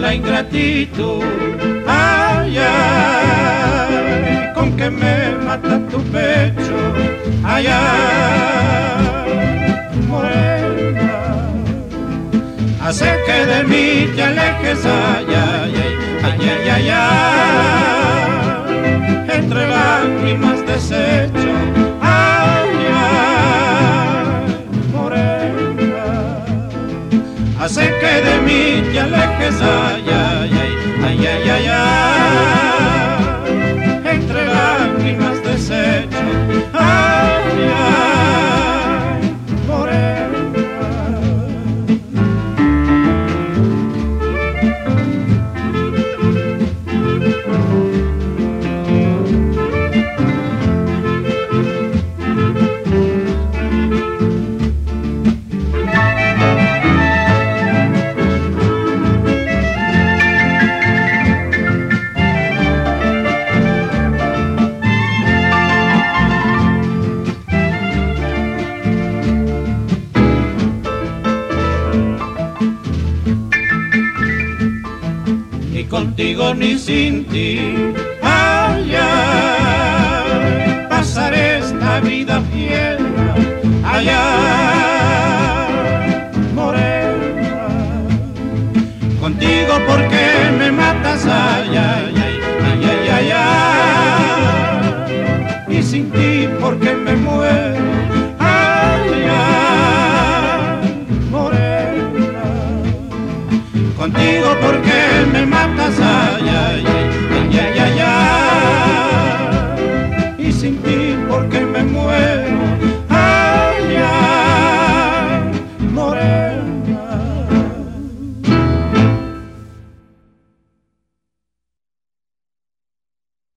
la ingratitud. Ay, con que me mata tu pecho. Ay, ay, morena, hace que de mí te alejes. Ay, ay, ay, ay, ay, ay, ay entre lágrimas desecho. Hace que de mí te alejes. Ay, ay, ay, ay, ay, ay, ay, contigo ni sin ti. Ay, pasaré esta vida fiel. Ay, morena, contigo porque me matas. Ay, contigo porque me matas, ay.